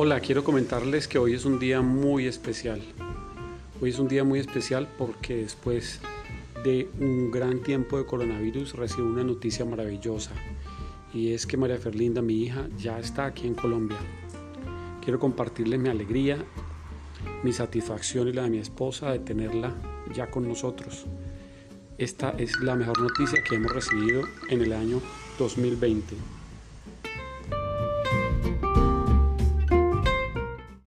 Hola, quiero comentarles que hoy es un día muy especial. Hoy es un día muy especial porque después de un gran tiempo de coronavirus recibo una noticia maravillosa y es que María Ferlinda, mi hija, ya está aquí en Colombia. Quiero compartirles mi alegría, mi satisfacción y la de mi esposa de tenerla ya con nosotros. Esta es la mejor noticia que hemos recibido en el año 2020.